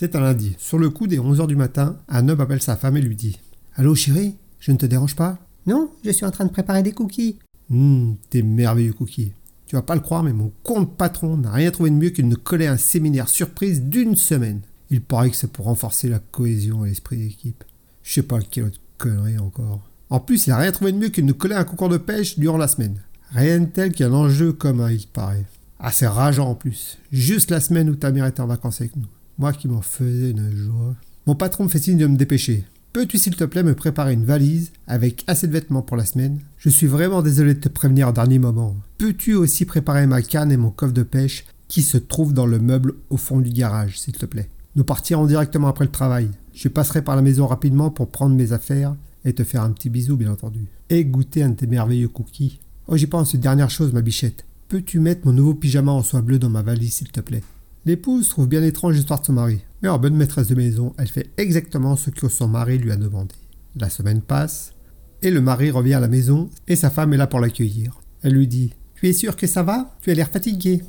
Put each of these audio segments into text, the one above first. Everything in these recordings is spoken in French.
C'est un lundi. Sur le coup des 11h du matin, un homme appelle sa femme et lui dit Allô chérie, je ne te dérange pas? Non, je suis en train de préparer des cookies. Hum, tes merveilleux cookies. Tu vas pas le croire, mais mon compte patron n'a rien trouvé de mieux qu'il de coller un séminaire surprise d'une semaine. Il paraît que c'est pour renforcer la cohésion et l'esprit d'équipe. Je sais pas quelle autre connerie encore. En plus, il a rien trouvé de mieux qu'il de coller un concours de pêche durant la semaine. Rien de tel qu'un enjeu commun, il paraît. Ah, c'est rageant en plus. Juste la semaine où ta mère était en vacances avec nous. Moi qui m'en faisais une joie. Mon patron me fait signe de me dépêcher. Peux-tu s'il te plaît me préparer une valise avec assez de vêtements pour la semaine? Je suis vraiment désolé de te prévenir au dernier moment. Peux-tu aussi préparer ma canne et mon coffre de pêche qui se trouve dans le meuble au fond du garage, s'il te plaît? Nous partirons directement après le travail. Je passerai par la maison rapidement pour prendre mes affaires et te faire un petit bisou, bien entendu. Et goûter un de tes merveilleux cookies. Oh, j'y pense, une dernière chose, ma bichette. Peux-tu mettre mon nouveau pyjama en soie bleue dans ma valise, s'il te plaît? L'épouse trouve bien étrange l'histoire de son mari, mais en bonne maîtresse de maison, elle fait exactement ce que son mari lui a demandé. La semaine passe, et le mari revient à la maison, et sa femme est là pour l'accueillir. Elle lui dit Tu es sûr que ça va? Tu as l'air fatigué.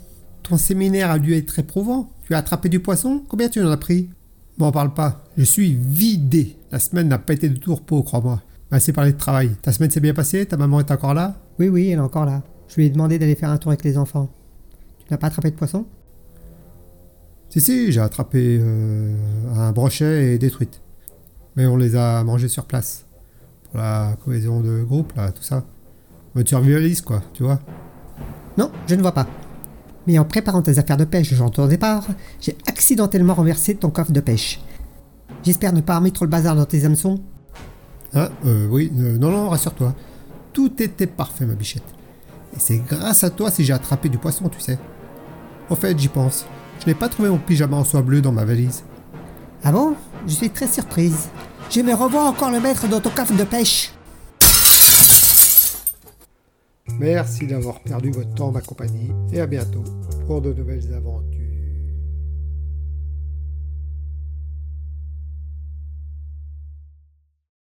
Ton séminaire a dû être éprouvant. Tu as attrapé du poisson? Combien tu en as pris? M'en parle pas. Je suis vidé. La semaine n'a pas été de tout crois-moi. Assez parlé de travail. Ta semaine s'est bien passée? Ta maman est encore là? Oui, oui, elle est encore là. Je lui ai demandé d'aller faire un tour avec les enfants. Tu n'as pas attrapé de poisson? Si, si, j'ai attrapé euh, un brochet et des truites. Mais on les a mangés sur place. Pour la cohésion de groupe, là, tout ça. Mais tu survivaliste, quoi, tu vois. Non, je ne vois pas. Mais en préparant tes affaires de pêche genre ton départ, j'ai accidentellement renversé ton coffre de pêche. J'espère ne pas remettre le bazar dans tes hameçons. Ah, euh, oui, euh, non, non, rassure-toi. Tout était parfait, ma bichette. Et c'est grâce à toi si j'ai attrapé du poisson, tu sais. Au fait, j'y pense. Je n'ai pas trouvé mon pyjama en soie bleue dans ma valise. Ah bon? Je suis très surprise. Je me revois encore le mettre dans ton coffre de pêche. Merci d'avoir perdu votre temps, ma compagnie, et à bientôt pour de nouvelles aventures.